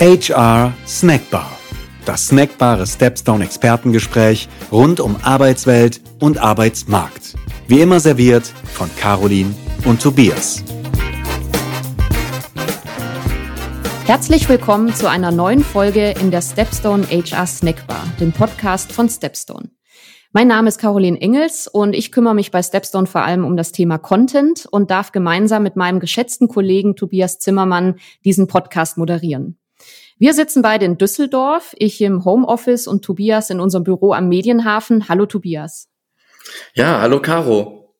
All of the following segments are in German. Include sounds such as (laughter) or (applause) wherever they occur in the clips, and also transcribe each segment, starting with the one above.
HR Snackbar. Das snackbare Stepstone Expertengespräch rund um Arbeitswelt und Arbeitsmarkt. Wie immer serviert von Caroline und Tobias. Herzlich willkommen zu einer neuen Folge in der Stepstone HR Snackbar, dem Podcast von Stepstone. Mein Name ist Caroline Engels und ich kümmere mich bei Stepstone vor allem um das Thema Content und darf gemeinsam mit meinem geschätzten Kollegen Tobias Zimmermann diesen Podcast moderieren. Wir sitzen beide in Düsseldorf, ich im Homeoffice und Tobias in unserem Büro am Medienhafen. Hallo Tobias. Ja, hallo Caro.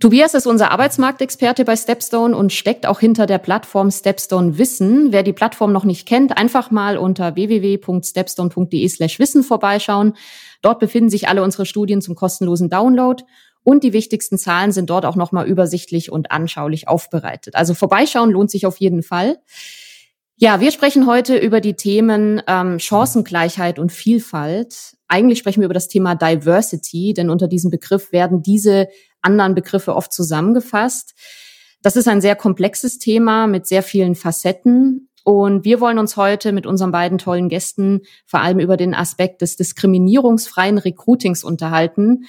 Tobias ist unser Arbeitsmarktexperte bei Stepstone und steckt auch hinter der Plattform Stepstone Wissen. Wer die Plattform noch nicht kennt, einfach mal unter www.stepstone.de slash Wissen vorbeischauen. Dort befinden sich alle unsere Studien zum kostenlosen Download und die wichtigsten Zahlen sind dort auch nochmal übersichtlich und anschaulich aufbereitet. Also vorbeischauen lohnt sich auf jeden Fall. Ja, wir sprechen heute über die Themen ähm, Chancengleichheit und Vielfalt. Eigentlich sprechen wir über das Thema Diversity, denn unter diesem Begriff werden diese anderen Begriffe oft zusammengefasst. Das ist ein sehr komplexes Thema mit sehr vielen Facetten. Und wir wollen uns heute mit unseren beiden tollen Gästen vor allem über den Aspekt des diskriminierungsfreien Recruitings unterhalten.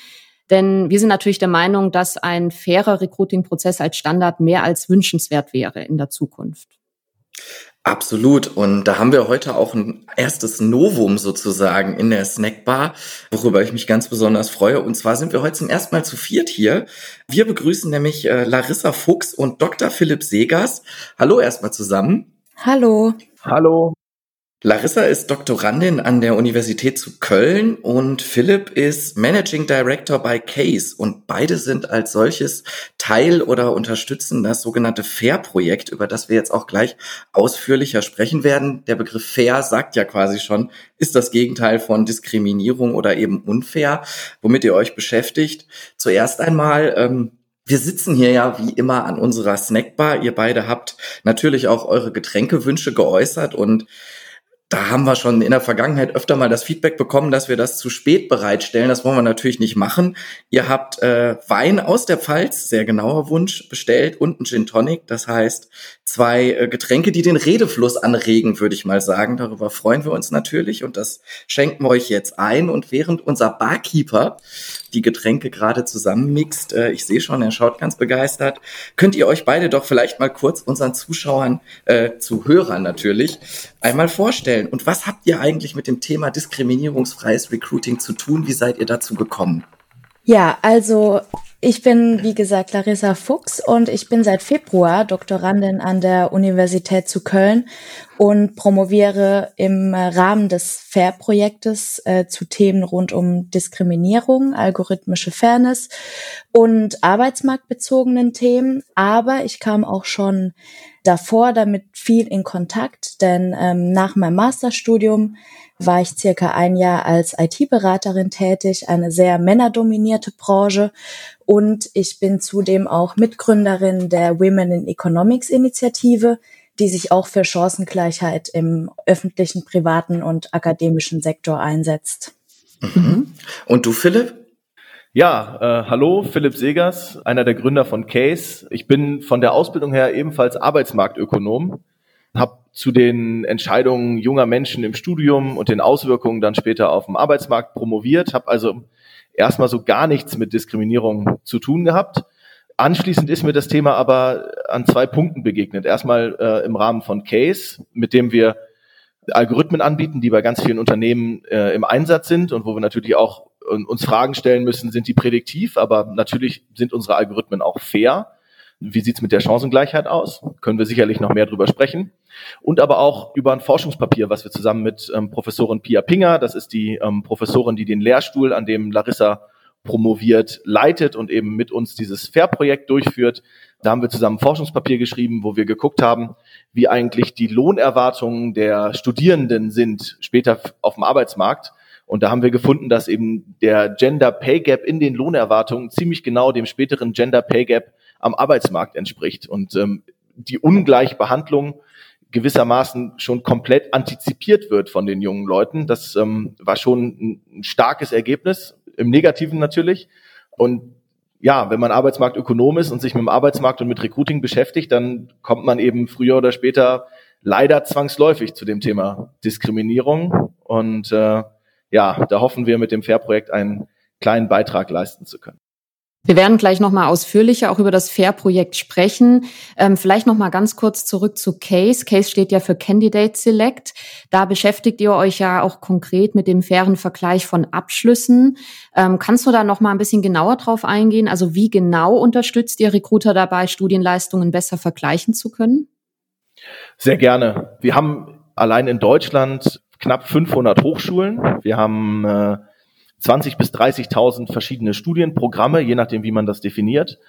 Denn wir sind natürlich der Meinung, dass ein fairer Recruiting-Prozess als Standard mehr als wünschenswert wäre in der Zukunft. Absolut. Und da haben wir heute auch ein erstes Novum sozusagen in der Snackbar, worüber ich mich ganz besonders freue. Und zwar sind wir heute zum ersten Mal zu viert hier. Wir begrüßen nämlich äh, Larissa Fuchs und Dr. Philipp Segers. Hallo erstmal zusammen. Hallo. Hallo. Larissa ist Doktorandin an der Universität zu Köln und Philipp ist Managing Director bei Case und beide sind als solches Teil oder unterstützen das sogenannte FAIR-Projekt, über das wir jetzt auch gleich ausführlicher sprechen werden. Der Begriff FAIR sagt ja quasi schon, ist das Gegenteil von Diskriminierung oder eben unfair, womit ihr euch beschäftigt. Zuerst einmal, ähm, wir sitzen hier ja wie immer an unserer Snackbar. Ihr beide habt natürlich auch eure Getränkewünsche geäußert und da haben wir schon in der Vergangenheit öfter mal das Feedback bekommen, dass wir das zu spät bereitstellen. Das wollen wir natürlich nicht machen. Ihr habt äh, Wein aus der Pfalz, sehr genauer Wunsch, bestellt und ein Gin Tonic. Das heißt, zwei äh, Getränke, die den Redefluss anregen, würde ich mal sagen. Darüber freuen wir uns natürlich und das schenken wir euch jetzt ein. Und während unser Barkeeper die Getränke gerade zusammenmixt, äh, ich sehe schon, er schaut ganz begeistert, könnt ihr euch beide doch vielleicht mal kurz unseren Zuschauern, äh, Zuhörern natürlich, einmal vorstellen. Und was habt ihr eigentlich mit dem Thema diskriminierungsfreies Recruiting zu tun? Wie seid ihr dazu gekommen? Ja, also ich bin, wie gesagt, Larissa Fuchs und ich bin seit Februar Doktorandin an der Universität zu Köln und promoviere im Rahmen des FAIR-Projektes äh, zu Themen rund um Diskriminierung, algorithmische Fairness und arbeitsmarktbezogenen Themen. Aber ich kam auch schon davor damit viel in Kontakt, denn ähm, nach meinem Masterstudium war ich circa ein Jahr als IT-Beraterin tätig, eine sehr männerdominierte Branche. Und ich bin zudem auch Mitgründerin der Women in Economics Initiative, die sich auch für Chancengleichheit im öffentlichen, privaten und akademischen Sektor einsetzt. Mhm. Und du, Philipp? Ja, äh, hallo, Philipp Segers, einer der Gründer von Case. Ich bin von der Ausbildung her ebenfalls Arbeitsmarktökonom habe zu den Entscheidungen junger Menschen im Studium und den Auswirkungen dann später auf dem Arbeitsmarkt promoviert, habe also erstmal so gar nichts mit Diskriminierung zu tun gehabt. Anschließend ist mir das Thema aber an zwei Punkten begegnet. Erstmal äh, im Rahmen von Case, mit dem wir Algorithmen anbieten, die bei ganz vielen Unternehmen äh, im Einsatz sind und wo wir natürlich auch uns Fragen stellen müssen, sind die prädiktiv, aber natürlich sind unsere Algorithmen auch fair. Wie sieht's mit der Chancengleichheit aus? Können wir sicherlich noch mehr drüber sprechen. Und aber auch über ein Forschungspapier, was wir zusammen mit ähm, Professorin Pia Pinger, das ist die ähm, Professorin, die den Lehrstuhl, an dem Larissa promoviert, leitet und eben mit uns dieses FAIR-Projekt durchführt. Da haben wir zusammen ein Forschungspapier geschrieben, wo wir geguckt haben, wie eigentlich die Lohnerwartungen der Studierenden sind später auf dem Arbeitsmarkt. Und da haben wir gefunden, dass eben der Gender Pay Gap in den Lohnerwartungen ziemlich genau dem späteren Gender Pay Gap am Arbeitsmarkt entspricht und ähm, die Ungleichbehandlung gewissermaßen schon komplett antizipiert wird von den jungen Leuten. Das ähm, war schon ein starkes Ergebnis, im Negativen natürlich. Und ja, wenn man Arbeitsmarktökonom ist und sich mit dem Arbeitsmarkt und mit Recruiting beschäftigt, dann kommt man eben früher oder später leider zwangsläufig zu dem Thema Diskriminierung. Und äh, ja, da hoffen wir mit dem FAIR-Projekt einen kleinen Beitrag leisten zu können. Wir werden gleich nochmal ausführlicher auch über das FAIR-Projekt sprechen. Ähm, vielleicht nochmal ganz kurz zurück zu CASE. CASE steht ja für Candidate Select. Da beschäftigt ihr euch ja auch konkret mit dem fairen Vergleich von Abschlüssen. Ähm, kannst du da nochmal ein bisschen genauer drauf eingehen? Also wie genau unterstützt ihr Recruiter dabei, Studienleistungen besser vergleichen zu können? Sehr gerne. Wir haben allein in Deutschland knapp 500 Hochschulen. Wir haben äh, 20 bis 30.000 verschiedene Studienprogramme, je nachdem, wie man das definiert.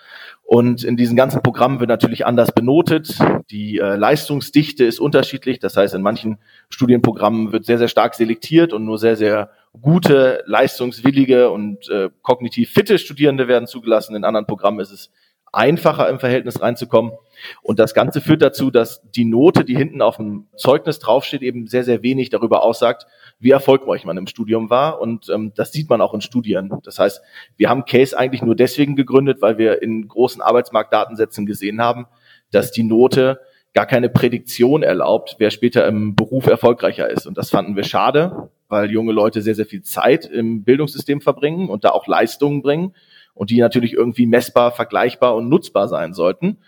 Und in diesen ganzen Programmen wird natürlich anders benotet. Die äh, Leistungsdichte ist unterschiedlich. Das heißt, in manchen Studienprogrammen wird sehr, sehr stark selektiert und nur sehr, sehr gute, leistungswillige und äh, kognitiv fitte Studierende werden zugelassen. In anderen Programmen ist es einfacher im Verhältnis reinzukommen. Und das Ganze führt dazu, dass die Note, die hinten auf dem Zeugnis draufsteht, eben sehr, sehr wenig darüber aussagt, wie erfolgreich man im Studium war. Und ähm, das sieht man auch in Studien. Das heißt, wir haben Case eigentlich nur deswegen gegründet, weil wir in großen Arbeitsmarktdatensätzen gesehen haben, dass die Note gar keine Prädiktion erlaubt, wer später im Beruf erfolgreicher ist. Und das fanden wir schade, weil junge Leute sehr, sehr viel Zeit im Bildungssystem verbringen und da auch Leistungen bringen und die natürlich irgendwie messbar, vergleichbar und nutzbar sein sollten.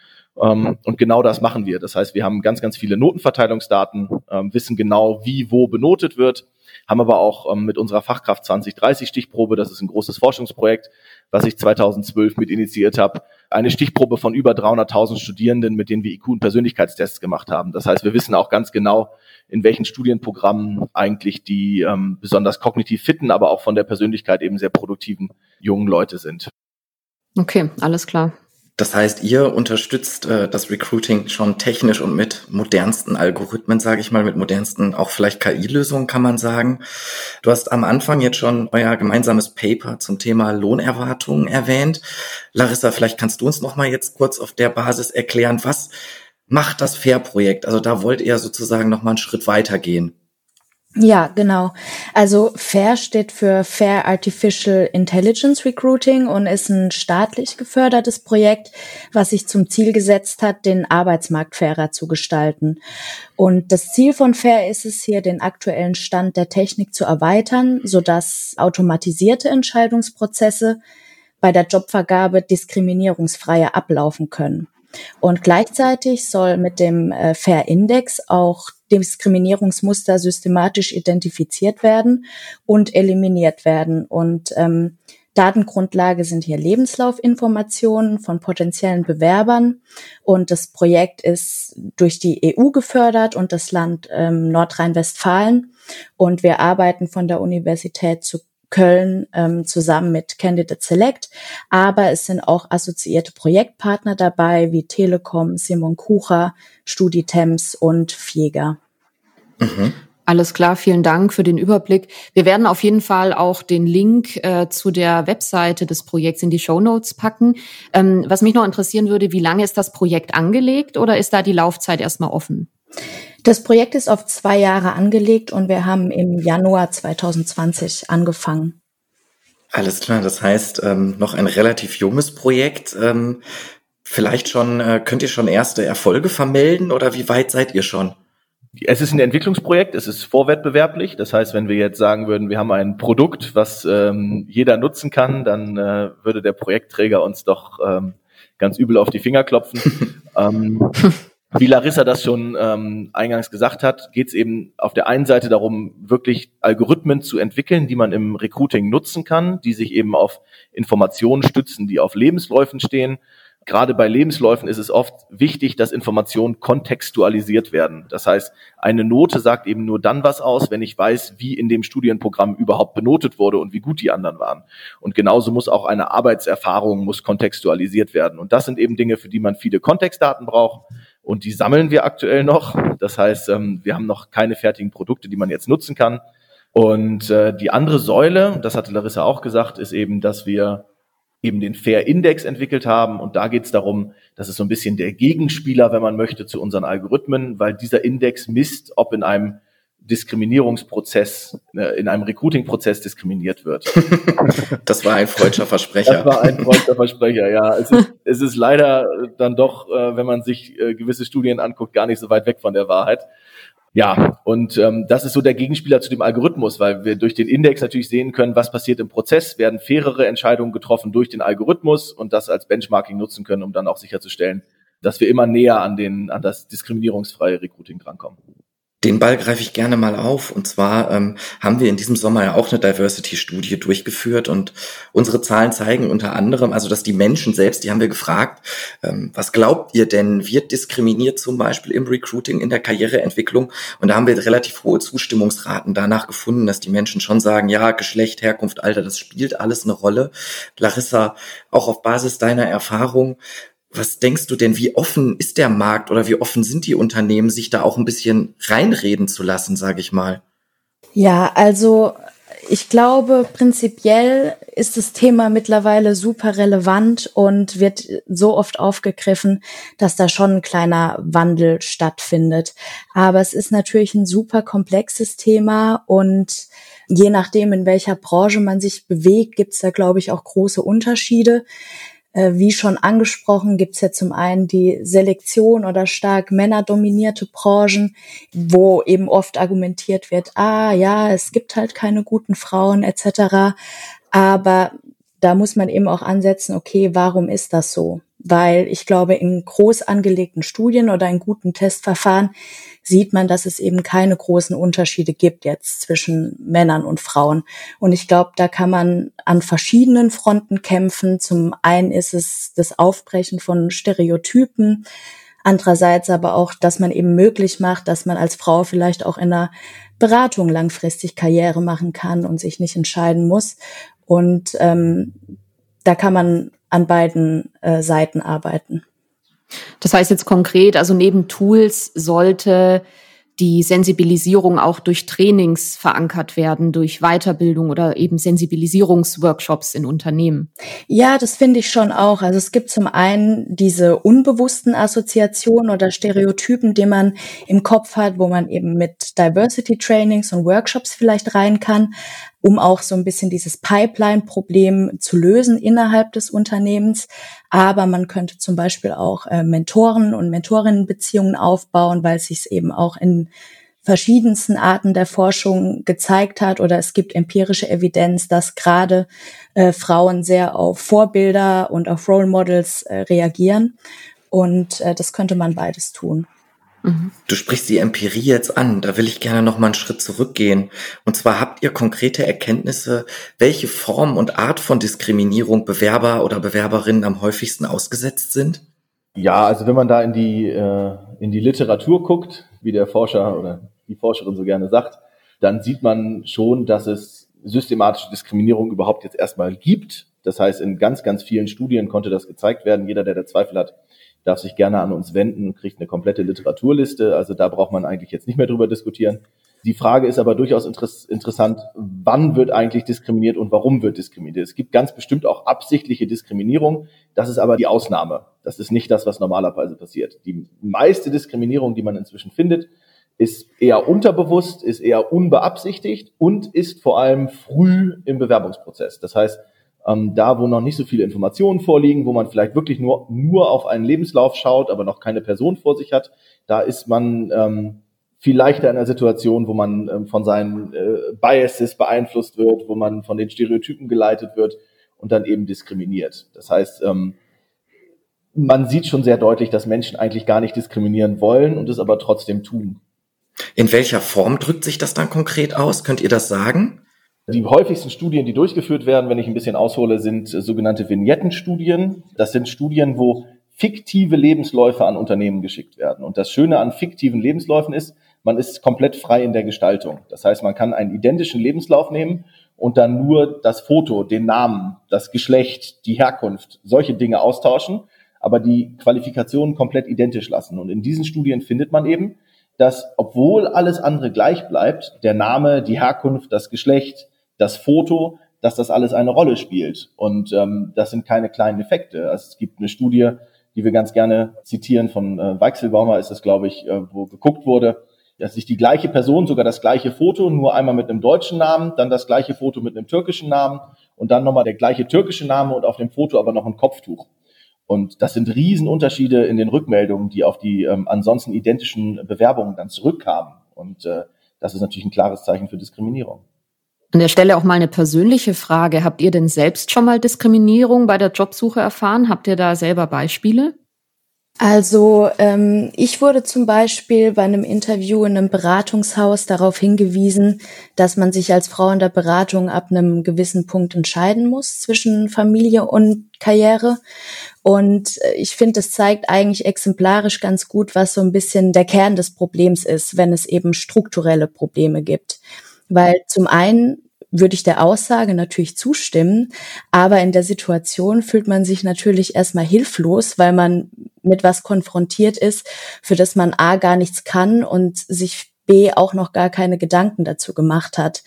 Ähm, und genau das machen wir. Das heißt, wir haben ganz, ganz viele Notenverteilungsdaten, ähm, wissen genau, wie wo benotet wird, haben aber auch ähm, mit unserer Fachkraft 2030 Stichprobe, das ist ein großes Forschungsprojekt, was ich 2012 mit initiiert habe, eine Stichprobe von über 300.000 Studierenden, mit denen wir IQ- und Persönlichkeitstests gemacht haben. Das heißt, wir wissen auch ganz genau, in welchen Studienprogrammen eigentlich die ähm, besonders kognitiv fitten, aber auch von der Persönlichkeit eben sehr produktiven jungen Leute sind. Okay, alles klar. Das heißt, ihr unterstützt äh, das Recruiting schon technisch und mit modernsten Algorithmen, sage ich mal, mit modernsten auch vielleicht KI-Lösungen kann man sagen. Du hast am Anfang jetzt schon euer gemeinsames Paper zum Thema Lohnerwartungen erwähnt. Larissa, vielleicht kannst du uns noch mal jetzt kurz auf der Basis erklären, was macht das FAIR-Projekt? Also da wollt ihr sozusagen noch mal einen Schritt weitergehen. Ja, genau. Also FAIR steht für Fair Artificial Intelligence Recruiting und ist ein staatlich gefördertes Projekt, was sich zum Ziel gesetzt hat, den Arbeitsmarkt fairer zu gestalten. Und das Ziel von FAIR ist es hier, den aktuellen Stand der Technik zu erweitern, sodass automatisierte Entscheidungsprozesse bei der Jobvergabe diskriminierungsfreier ablaufen können. Und gleichzeitig soll mit dem äh, Fair Index auch Diskriminierungsmuster systematisch identifiziert werden und eliminiert werden. Und ähm, Datengrundlage sind hier Lebenslaufinformationen von potenziellen Bewerbern. Und das Projekt ist durch die EU gefördert und das Land ähm, Nordrhein-Westfalen. Und wir arbeiten von der Universität zu Köln ähm, zusammen mit Candidate Select. Aber es sind auch assoziierte Projektpartner dabei wie Telekom, Simon Kucher, Studitems und Fieger. Mhm. Alles klar, vielen Dank für den Überblick. Wir werden auf jeden Fall auch den Link äh, zu der Webseite des Projekts in die Show Notes packen. Ähm, was mich noch interessieren würde, wie lange ist das Projekt angelegt oder ist da die Laufzeit erstmal offen? Das Projekt ist auf zwei Jahre angelegt und wir haben im Januar 2020 angefangen. Alles klar, das heißt ähm, noch ein relativ junges Projekt. Ähm, vielleicht schon, äh, könnt ihr schon erste Erfolge vermelden oder wie weit seid ihr schon? Es ist ein Entwicklungsprojekt, es ist vorwettbewerblich. Das heißt, wenn wir jetzt sagen würden, wir haben ein Produkt, was ähm, jeder nutzen kann, dann äh, würde der Projektträger uns doch ähm, ganz übel auf die Finger klopfen. (laughs) ähm, wie Larissa das schon ähm, eingangs gesagt hat, geht es eben auf der einen Seite darum, wirklich Algorithmen zu entwickeln, die man im Recruiting nutzen kann, die sich eben auf Informationen stützen, die auf Lebensläufen stehen. Gerade bei Lebensläufen ist es oft wichtig, dass Informationen kontextualisiert werden. Das heißt, eine Note sagt eben nur dann was aus, wenn ich weiß, wie in dem Studienprogramm überhaupt benotet wurde und wie gut die anderen waren. Und genauso muss auch eine Arbeitserfahrung muss kontextualisiert werden. Und das sind eben Dinge, für die man viele Kontextdaten braucht und die sammeln wir aktuell noch. Das heißt, ähm, wir haben noch keine fertigen Produkte, die man jetzt nutzen kann. Und äh, die andere Säule, das hatte Larissa auch gesagt, ist eben, dass wir eben den Fair Index entwickelt haben. Und da geht es darum, das ist so ein bisschen der Gegenspieler, wenn man möchte, zu unseren Algorithmen, weil dieser Index misst, ob in einem Diskriminierungsprozess, äh, in einem Recruiting-Prozess diskriminiert wird. (laughs) Das war ein freudscher Versprecher. Das war ein freudscher Versprecher, ja. Es ist, (laughs) es ist leider dann doch, äh, wenn man sich äh, gewisse Studien anguckt, gar nicht so weit weg von der Wahrheit. Ja, und ähm, das ist so der Gegenspieler zu dem Algorithmus, weil wir durch den Index natürlich sehen können, was passiert im Prozess, werden fairere Entscheidungen getroffen durch den Algorithmus und das als Benchmarking nutzen können, um dann auch sicherzustellen, dass wir immer näher an den an das diskriminierungsfreie Recruiting drankommen. Den Ball greife ich gerne mal auf. Und zwar ähm, haben wir in diesem Sommer ja auch eine Diversity-Studie durchgeführt und unsere Zahlen zeigen unter anderem, also dass die Menschen selbst, die haben wir gefragt, ähm, was glaubt ihr denn, wird diskriminiert zum Beispiel im Recruiting, in der Karriereentwicklung? Und da haben wir relativ hohe Zustimmungsraten danach gefunden, dass die Menschen schon sagen, ja, Geschlecht, Herkunft, Alter, das spielt alles eine Rolle. Larissa, auch auf Basis deiner Erfahrung, was denkst du denn, wie offen ist der Markt oder wie offen sind die Unternehmen, sich da auch ein bisschen reinreden zu lassen, sage ich mal? Ja, also ich glaube, prinzipiell ist das Thema mittlerweile super relevant und wird so oft aufgegriffen, dass da schon ein kleiner Wandel stattfindet. Aber es ist natürlich ein super komplexes Thema und je nachdem, in welcher Branche man sich bewegt, gibt es da, glaube ich, auch große Unterschiede. Äh, wie schon angesprochen, gibt es ja zum einen die Selektion oder stark männerdominierte Branchen, wo eben oft argumentiert wird, ah ja, es gibt halt keine guten Frauen etc. Aber da muss man eben auch ansetzen, okay, warum ist das so? Weil ich glaube, in groß angelegten Studien oder in guten Testverfahren sieht man, dass es eben keine großen Unterschiede gibt jetzt zwischen Männern und Frauen. Und ich glaube, da kann man an verschiedenen Fronten kämpfen. Zum einen ist es das Aufbrechen von Stereotypen. Andererseits aber auch, dass man eben möglich macht, dass man als Frau vielleicht auch in der Beratung langfristig Karriere machen kann und sich nicht entscheiden muss. Und ähm, da kann man an beiden äh, Seiten arbeiten. Das heißt jetzt konkret, also neben Tools sollte die Sensibilisierung auch durch Trainings verankert werden, durch Weiterbildung oder eben Sensibilisierungsworkshops in Unternehmen? Ja, das finde ich schon auch. Also es gibt zum einen diese unbewussten Assoziationen oder Stereotypen, die man im Kopf hat, wo man eben mit Diversity Trainings und Workshops vielleicht rein kann um auch so ein bisschen dieses Pipeline-Problem zu lösen innerhalb des Unternehmens. Aber man könnte zum Beispiel auch äh, Mentoren und Mentorinnenbeziehungen aufbauen, weil es sich eben auch in verschiedensten Arten der Forschung gezeigt hat oder es gibt empirische Evidenz, dass gerade äh, Frauen sehr auf Vorbilder und auf Role Models äh, reagieren. Und äh, das könnte man beides tun. Mhm. Du sprichst die Empirie jetzt an. Da will ich gerne noch mal einen Schritt zurückgehen. Und zwar habt ihr konkrete Erkenntnisse, welche Form und Art von Diskriminierung Bewerber oder Bewerberinnen am häufigsten ausgesetzt sind? Ja, also wenn man da in die, äh, in die Literatur guckt, wie der Forscher oder die Forscherin so gerne sagt, dann sieht man schon, dass es systematische Diskriminierung überhaupt jetzt erstmal gibt. Das heißt, in ganz, ganz vielen Studien konnte das gezeigt werden. Jeder, der da Zweifel hat, darf sich gerne an uns wenden, kriegt eine komplette Literaturliste. Also da braucht man eigentlich jetzt nicht mehr drüber diskutieren. Die Frage ist aber durchaus interessant, wann wird eigentlich diskriminiert und warum wird diskriminiert? Es gibt ganz bestimmt auch absichtliche Diskriminierung. Das ist aber die Ausnahme. Das ist nicht das, was normalerweise passiert. Die meiste Diskriminierung, die man inzwischen findet, ist eher unterbewusst, ist eher unbeabsichtigt und ist vor allem früh im Bewerbungsprozess. Das heißt, ähm, da, wo noch nicht so viele Informationen vorliegen, wo man vielleicht wirklich nur, nur auf einen Lebenslauf schaut, aber noch keine Person vor sich hat, da ist man ähm, viel leichter in einer Situation, wo man ähm, von seinen äh, Biases beeinflusst wird, wo man von den Stereotypen geleitet wird und dann eben diskriminiert. Das heißt, ähm, man sieht schon sehr deutlich, dass Menschen eigentlich gar nicht diskriminieren wollen und es aber trotzdem tun. In welcher Form drückt sich das dann konkret aus? Könnt ihr das sagen? Die häufigsten Studien, die durchgeführt werden, wenn ich ein bisschen aushole, sind sogenannte Vignettenstudien. Das sind Studien, wo fiktive Lebensläufe an Unternehmen geschickt werden. Und das Schöne an fiktiven Lebensläufen ist, man ist komplett frei in der Gestaltung. Das heißt, man kann einen identischen Lebenslauf nehmen und dann nur das Foto, den Namen, das Geschlecht, die Herkunft, solche Dinge austauschen, aber die Qualifikationen komplett identisch lassen. Und in diesen Studien findet man eben, dass obwohl alles andere gleich bleibt, der Name, die Herkunft, das Geschlecht, das Foto, dass das alles eine Rolle spielt. Und ähm, das sind keine kleinen Effekte. Also es gibt eine Studie, die wir ganz gerne zitieren, von äh, Weichselbaumer ist das, glaube ich, äh, wo geguckt wurde, dass sich die gleiche Person, sogar das gleiche Foto, nur einmal mit einem deutschen Namen, dann das gleiche Foto mit einem türkischen Namen und dann nochmal der gleiche türkische Name und auf dem Foto aber noch ein Kopftuch. Und das sind Riesenunterschiede in den Rückmeldungen, die auf die ähm, ansonsten identischen Bewerbungen dann zurückkamen. Und äh, das ist natürlich ein klares Zeichen für Diskriminierung. An der Stelle auch mal eine persönliche Frage. Habt ihr denn selbst schon mal Diskriminierung bei der Jobsuche erfahren? Habt ihr da selber Beispiele? Also ähm, ich wurde zum Beispiel bei einem Interview in einem Beratungshaus darauf hingewiesen, dass man sich als Frau in der Beratung ab einem gewissen Punkt entscheiden muss zwischen Familie und Karriere. Und äh, ich finde, es zeigt eigentlich exemplarisch ganz gut, was so ein bisschen der Kern des Problems ist, wenn es eben strukturelle Probleme gibt. Weil zum einen würde ich der Aussage natürlich zustimmen, aber in der Situation fühlt man sich natürlich erstmal hilflos, weil man mit was konfrontiert ist, für das man A gar nichts kann und sich B auch noch gar keine Gedanken dazu gemacht hat.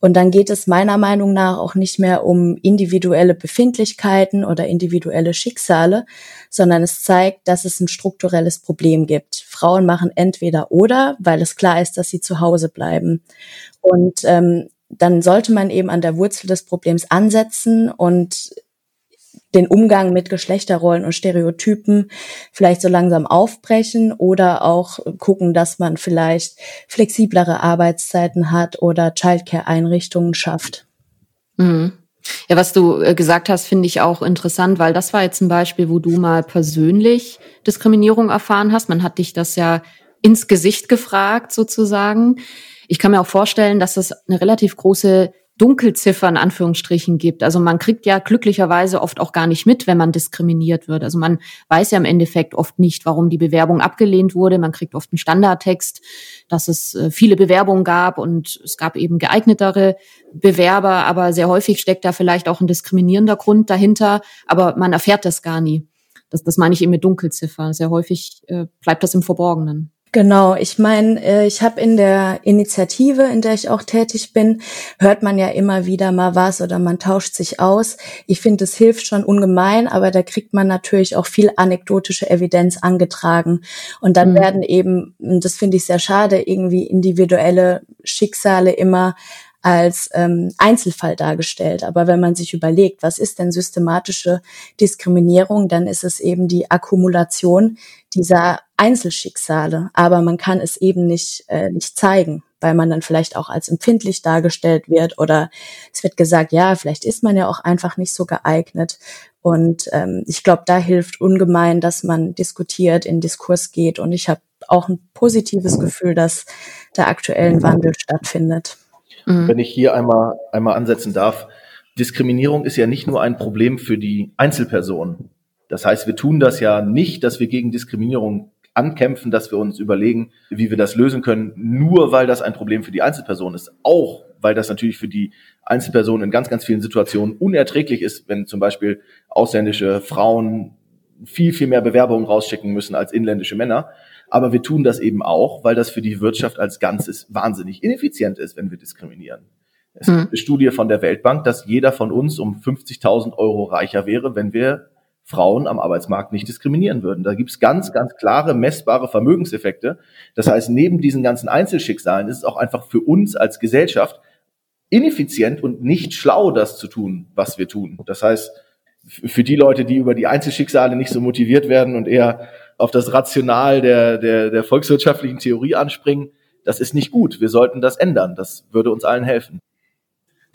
Und dann geht es meiner Meinung nach auch nicht mehr um individuelle Befindlichkeiten oder individuelle Schicksale, sondern es zeigt, dass es ein strukturelles Problem gibt. Frauen machen entweder oder, weil es klar ist, dass sie zu Hause bleiben. Und ähm, dann sollte man eben an der Wurzel des Problems ansetzen und den Umgang mit Geschlechterrollen und Stereotypen vielleicht so langsam aufbrechen oder auch gucken, dass man vielleicht flexiblere Arbeitszeiten hat oder Childcare-Einrichtungen schafft. Mhm. Ja, was du äh, gesagt hast, finde ich auch interessant, weil das war jetzt ein Beispiel, wo du mal persönlich Diskriminierung erfahren hast. Man hat dich das ja ins Gesicht gefragt sozusagen. Ich kann mir auch vorstellen, dass es eine relativ große Dunkelziffer in Anführungsstrichen gibt. Also man kriegt ja glücklicherweise oft auch gar nicht mit, wenn man diskriminiert wird. Also man weiß ja im Endeffekt oft nicht, warum die Bewerbung abgelehnt wurde. Man kriegt oft einen Standardtext, dass es äh, viele Bewerbungen gab und es gab eben geeignetere Bewerber, aber sehr häufig steckt da vielleicht auch ein diskriminierender Grund dahinter, aber man erfährt das gar nie. Das, das meine ich eben mit Dunkelziffer. Sehr häufig äh, bleibt das im Verborgenen. Genau, ich meine, äh, ich habe in der Initiative, in der ich auch tätig bin, hört man ja immer wieder mal was oder man tauscht sich aus. Ich finde, es hilft schon ungemein, aber da kriegt man natürlich auch viel anekdotische Evidenz angetragen. Und dann mhm. werden eben, das finde ich sehr schade, irgendwie individuelle Schicksale immer als ähm, Einzelfall dargestellt. Aber wenn man sich überlegt, was ist denn systematische Diskriminierung, dann ist es eben die Akkumulation dieser Einzelschicksale. Aber man kann es eben nicht, äh, nicht zeigen, weil man dann vielleicht auch als empfindlich dargestellt wird oder es wird gesagt, ja, vielleicht ist man ja auch einfach nicht so geeignet. Und ähm, ich glaube, da hilft ungemein, dass man diskutiert, in Diskurs geht. Und ich habe auch ein positives Gefühl, dass der aktuellen Wandel stattfindet. Mhm. Wenn ich hier einmal, einmal ansetzen darf, Diskriminierung ist ja nicht nur ein Problem für die Einzelperson. Das heißt, wir tun das ja nicht, dass wir gegen Diskriminierung ankämpfen, dass wir uns überlegen, wie wir das lösen können, nur weil das ein Problem für die Einzelperson ist. Auch weil das natürlich für die Einzelperson in ganz, ganz vielen Situationen unerträglich ist, wenn zum Beispiel ausländische Frauen viel, viel mehr Bewerbungen rausschicken müssen als inländische Männer. Aber wir tun das eben auch, weil das für die Wirtschaft als Ganzes wahnsinnig ineffizient ist, wenn wir diskriminieren. Es gibt hm. eine Studie von der Weltbank, dass jeder von uns um 50.000 Euro reicher wäre, wenn wir Frauen am Arbeitsmarkt nicht diskriminieren würden. Da gibt es ganz, ganz klare, messbare Vermögenseffekte. Das heißt, neben diesen ganzen Einzelschicksalen ist es auch einfach für uns als Gesellschaft ineffizient und nicht schlau, das zu tun, was wir tun. Das heißt, für die Leute, die über die Einzelschicksale nicht so motiviert werden und eher auf das Rational der, der, der volkswirtschaftlichen Theorie anspringen, das ist nicht gut. Wir sollten das ändern. Das würde uns allen helfen.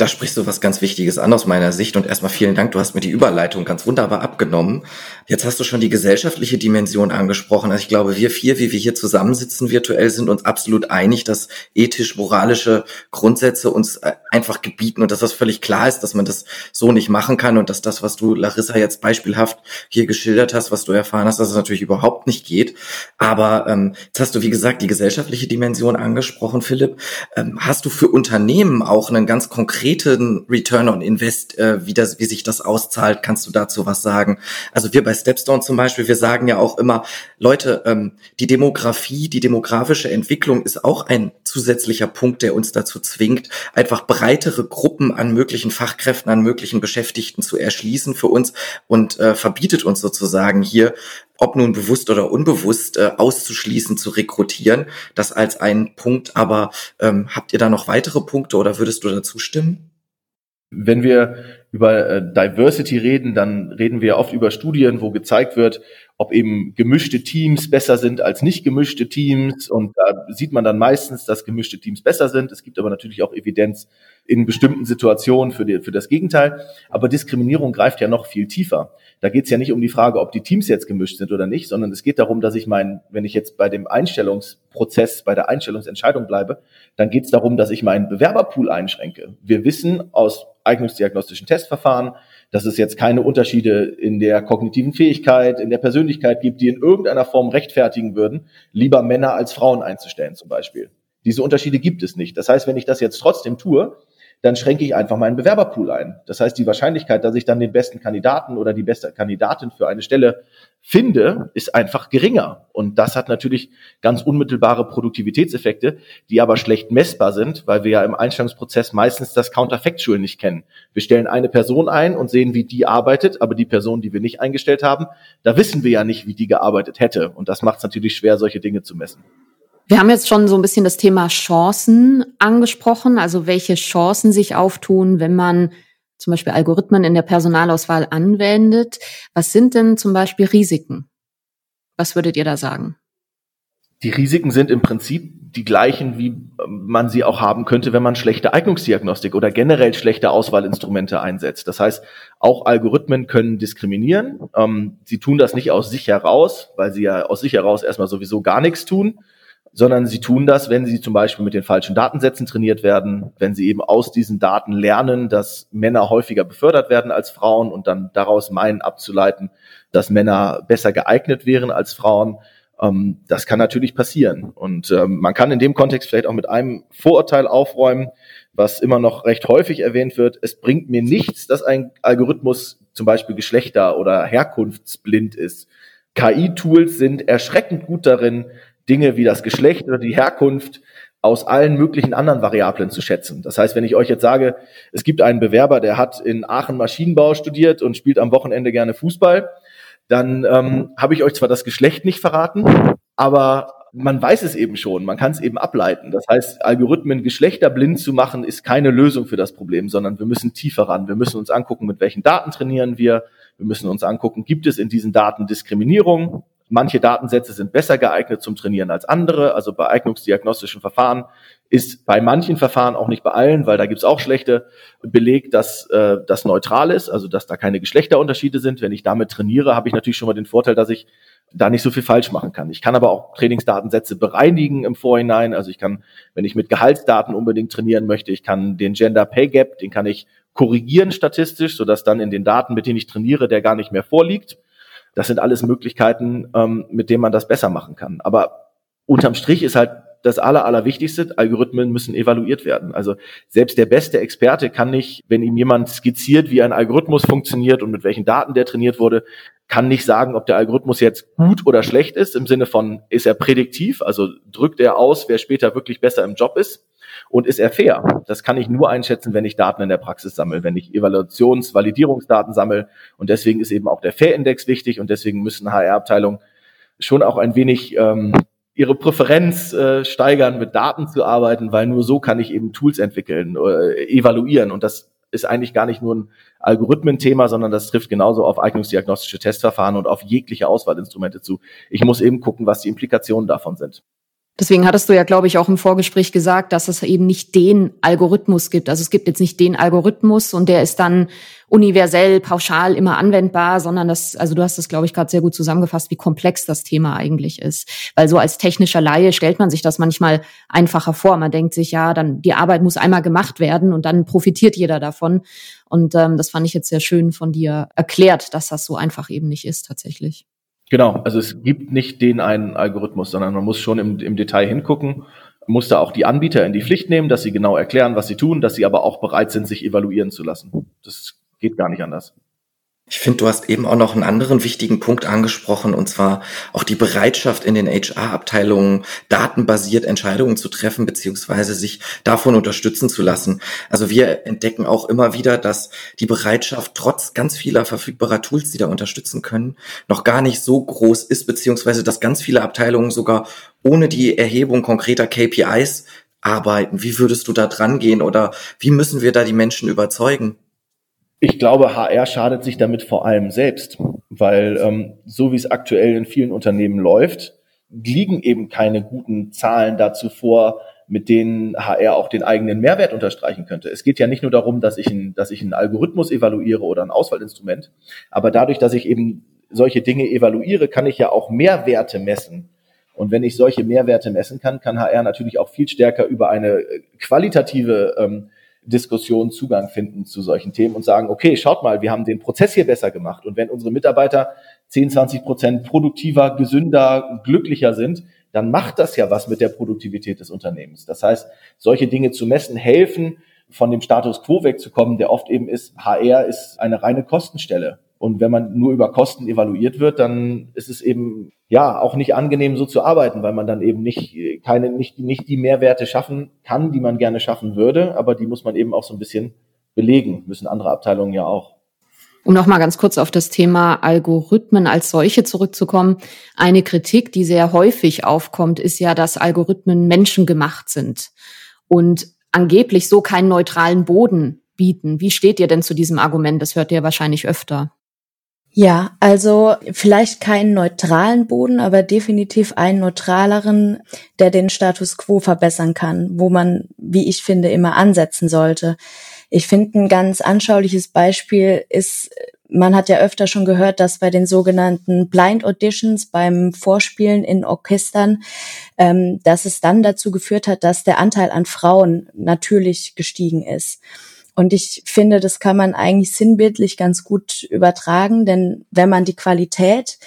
Da sprichst du was ganz Wichtiges an aus meiner Sicht und erstmal vielen Dank, du hast mir die Überleitung ganz wunderbar abgenommen. Jetzt hast du schon die gesellschaftliche Dimension angesprochen. Also ich glaube, wir vier, wie wir hier zusammensitzen virtuell, sind uns absolut einig, dass ethisch-moralische Grundsätze uns äh, einfach gebieten und dass das völlig klar ist, dass man das so nicht machen kann und dass das, was du Larissa jetzt beispielhaft hier geschildert hast, was du erfahren hast, dass es natürlich überhaupt nicht geht. Aber ähm, jetzt hast du, wie gesagt, die gesellschaftliche Dimension angesprochen, Philipp. Ähm, hast du für Unternehmen auch einen ganz konkreten konkreten Return on Invest, äh, wie, das, wie sich das auszahlt, kannst du dazu was sagen? Also wir bei Stepstone zum Beispiel, wir sagen ja auch immer, Leute, ähm, die Demografie, die demografische Entwicklung ist auch ein zusätzlicher Punkt, der uns dazu zwingt, einfach breitere Gruppen an möglichen Fachkräften, an möglichen Beschäftigten zu erschließen für uns und äh, verbietet uns sozusagen hier ob nun bewusst oder unbewusst, äh, auszuschließen, zu rekrutieren. Das als ein Punkt. Aber ähm, habt ihr da noch weitere Punkte oder würdest du dazu stimmen? Wenn wir über äh, Diversity reden, dann reden wir oft über Studien, wo gezeigt wird, ob eben gemischte Teams besser sind als nicht gemischte Teams. Und da sieht man dann meistens, dass gemischte Teams besser sind. Es gibt aber natürlich auch Evidenz in bestimmten Situationen für, die, für das Gegenteil. Aber Diskriminierung greift ja noch viel tiefer. Da geht es ja nicht um die Frage, ob die Teams jetzt gemischt sind oder nicht, sondern es geht darum, dass ich mein, wenn ich jetzt bei dem Einstellungsprozess, bei der Einstellungsentscheidung bleibe, dann geht es darum, dass ich meinen Bewerberpool einschränke. Wir wissen aus eignungsdiagnostischen Testverfahren, dass es jetzt keine Unterschiede in der kognitiven Fähigkeit, in der Persönlichkeit gibt, die in irgendeiner Form rechtfertigen würden, lieber Männer als Frauen einzustellen zum Beispiel. Diese Unterschiede gibt es nicht. Das heißt, wenn ich das jetzt trotzdem tue, dann schränke ich einfach meinen Bewerberpool ein. Das heißt, die Wahrscheinlichkeit, dass ich dann den besten Kandidaten oder die beste Kandidatin für eine Stelle finde, ist einfach geringer. Und das hat natürlich ganz unmittelbare Produktivitätseffekte, die aber schlecht messbar sind, weil wir ja im Einstellungsprozess meistens das Counterfactual nicht kennen. Wir stellen eine Person ein und sehen, wie die arbeitet, aber die Person, die wir nicht eingestellt haben, da wissen wir ja nicht, wie die gearbeitet hätte. Und das macht es natürlich schwer, solche Dinge zu messen. Wir haben jetzt schon so ein bisschen das Thema Chancen angesprochen, also welche Chancen sich auftun, wenn man zum Beispiel Algorithmen in der Personalauswahl anwendet. Was sind denn zum Beispiel Risiken? Was würdet ihr da sagen? Die Risiken sind im Prinzip die gleichen, wie man sie auch haben könnte, wenn man schlechte Eignungsdiagnostik oder generell schlechte Auswahlinstrumente einsetzt. Das heißt, auch Algorithmen können diskriminieren. Ähm, sie tun das nicht aus sich heraus, weil sie ja aus sich heraus erstmal sowieso gar nichts tun, sondern sie tun das, wenn sie zum Beispiel mit den falschen Datensätzen trainiert werden, wenn sie eben aus diesen Daten lernen, dass Männer häufiger befördert werden als Frauen und dann daraus meinen abzuleiten, dass Männer besser geeignet wären als Frauen. Ähm, das kann natürlich passieren. Und ähm, man kann in dem Kontext vielleicht auch mit einem Vorurteil aufräumen, was immer noch recht häufig erwähnt wird. Es bringt mir nichts, dass ein Algorithmus zum Beispiel Geschlechter- oder Herkunftsblind ist. KI-Tools sind erschreckend gut darin, Dinge wie das Geschlecht oder die Herkunft aus allen möglichen anderen Variablen zu schätzen. Das heißt, wenn ich euch jetzt sage, es gibt einen Bewerber, der hat in Aachen Maschinenbau studiert und spielt am Wochenende gerne Fußball, dann ähm, habe ich euch zwar das Geschlecht nicht verraten, aber man weiß es eben schon, man kann es eben ableiten. Das heißt, Algorithmen geschlechterblind zu machen, ist keine Lösung für das Problem, sondern wir müssen tiefer ran. Wir müssen uns angucken, mit welchen Daten trainieren wir. Wir müssen uns angucken, gibt es in diesen Daten Diskriminierung? Manche Datensätze sind besser geeignet zum Trainieren als andere. Also bei eignungsdiagnostischen Verfahren ist bei manchen Verfahren auch nicht bei allen, weil da gibt's auch schlechte Beleg, dass äh, das neutral ist, also dass da keine Geschlechterunterschiede sind. Wenn ich damit trainiere, habe ich natürlich schon mal den Vorteil, dass ich da nicht so viel falsch machen kann. Ich kann aber auch Trainingsdatensätze bereinigen im Vorhinein. Also ich kann, wenn ich mit Gehaltsdaten unbedingt trainieren möchte, ich kann den Gender Pay Gap, den kann ich korrigieren statistisch, sodass dann in den Daten, mit denen ich trainiere, der gar nicht mehr vorliegt. Das sind alles Möglichkeiten, ähm, mit denen man das besser machen kann. Aber unterm Strich ist halt das Aller, Allerwichtigste, Algorithmen müssen evaluiert werden. Also selbst der beste Experte kann nicht, wenn ihm jemand skizziert, wie ein Algorithmus funktioniert und mit welchen Daten der trainiert wurde, kann nicht sagen, ob der Algorithmus jetzt gut oder schlecht ist, im Sinne von, ist er prädiktiv, also drückt er aus, wer später wirklich besser im Job ist, und ist er fair? Das kann ich nur einschätzen, wenn ich Daten in der Praxis sammle, wenn ich Evaluations-, Validierungsdaten sammle. Und deswegen ist eben auch der Fair-Index wichtig und deswegen müssen HR-Abteilungen schon auch ein wenig ähm, ihre Präferenz äh, steigern, mit Daten zu arbeiten, weil nur so kann ich eben Tools entwickeln, äh, evaluieren. Und das ist eigentlich gar nicht nur ein Algorithmenthema, sondern das trifft genauso auf eignungsdiagnostische Testverfahren und auf jegliche Auswahlinstrumente zu. Ich muss eben gucken, was die Implikationen davon sind. Deswegen hattest du ja, glaube ich, auch im Vorgespräch gesagt, dass es eben nicht den Algorithmus gibt. Also es gibt jetzt nicht den Algorithmus und der ist dann universell, pauschal immer anwendbar, sondern das, also du hast das, glaube ich, gerade sehr gut zusammengefasst, wie komplex das Thema eigentlich ist. Weil so als technischer Laie stellt man sich das manchmal einfacher vor. Man denkt sich, ja, dann die Arbeit muss einmal gemacht werden und dann profitiert jeder davon. Und ähm, das fand ich jetzt sehr schön von dir erklärt, dass das so einfach eben nicht ist tatsächlich. Genau, also es gibt nicht den einen Algorithmus, sondern man muss schon im, im Detail hingucken, muss da auch die Anbieter in die Pflicht nehmen, dass sie genau erklären, was sie tun, dass sie aber auch bereit sind, sich evaluieren zu lassen. Das geht gar nicht anders. Ich finde, du hast eben auch noch einen anderen wichtigen Punkt angesprochen, und zwar auch die Bereitschaft in den HR-Abteilungen, datenbasiert Entscheidungen zu treffen, beziehungsweise sich davon unterstützen zu lassen. Also wir entdecken auch immer wieder, dass die Bereitschaft trotz ganz vieler verfügbarer Tools, die da unterstützen können, noch gar nicht so groß ist, beziehungsweise dass ganz viele Abteilungen sogar ohne die Erhebung konkreter KPIs arbeiten. Wie würdest du da dran gehen oder wie müssen wir da die Menschen überzeugen? Ich glaube, HR schadet sich damit vor allem selbst, weil ähm, so wie es aktuell in vielen Unternehmen läuft, liegen eben keine guten Zahlen dazu vor, mit denen HR auch den eigenen Mehrwert unterstreichen könnte. Es geht ja nicht nur darum, dass ich, ein, dass ich einen Algorithmus evaluiere oder ein Auswahlinstrument, aber dadurch, dass ich eben solche Dinge evaluiere, kann ich ja auch Mehrwerte messen. Und wenn ich solche Mehrwerte messen kann, kann HR natürlich auch viel stärker über eine qualitative ähm, Diskussion Zugang finden zu solchen Themen und sagen, okay, schaut mal, wir haben den Prozess hier besser gemacht. Und wenn unsere Mitarbeiter 10, 20 Prozent produktiver, gesünder, glücklicher sind, dann macht das ja was mit der Produktivität des Unternehmens. Das heißt, solche Dinge zu messen helfen, von dem Status quo wegzukommen, der oft eben ist, HR ist eine reine Kostenstelle. Und wenn man nur über Kosten evaluiert wird, dann ist es eben ja auch nicht angenehm, so zu arbeiten, weil man dann eben nicht keine nicht nicht die Mehrwerte schaffen kann, die man gerne schaffen würde, aber die muss man eben auch so ein bisschen belegen, müssen andere Abteilungen ja auch. Um nochmal ganz kurz auf das Thema Algorithmen als solche zurückzukommen. Eine Kritik, die sehr häufig aufkommt, ist ja, dass Algorithmen menschengemacht sind und angeblich so keinen neutralen Boden bieten. Wie steht ihr denn zu diesem Argument? Das hört ihr wahrscheinlich öfter. Ja, also vielleicht keinen neutralen Boden, aber definitiv einen neutraleren, der den Status quo verbessern kann, wo man, wie ich finde, immer ansetzen sollte. Ich finde ein ganz anschauliches Beispiel ist, man hat ja öfter schon gehört, dass bei den sogenannten Blind Auditions beim Vorspielen in Orchestern, ähm, dass es dann dazu geführt hat, dass der Anteil an Frauen natürlich gestiegen ist. Und ich finde, das kann man eigentlich sinnbildlich ganz gut übertragen, denn wenn man die Qualität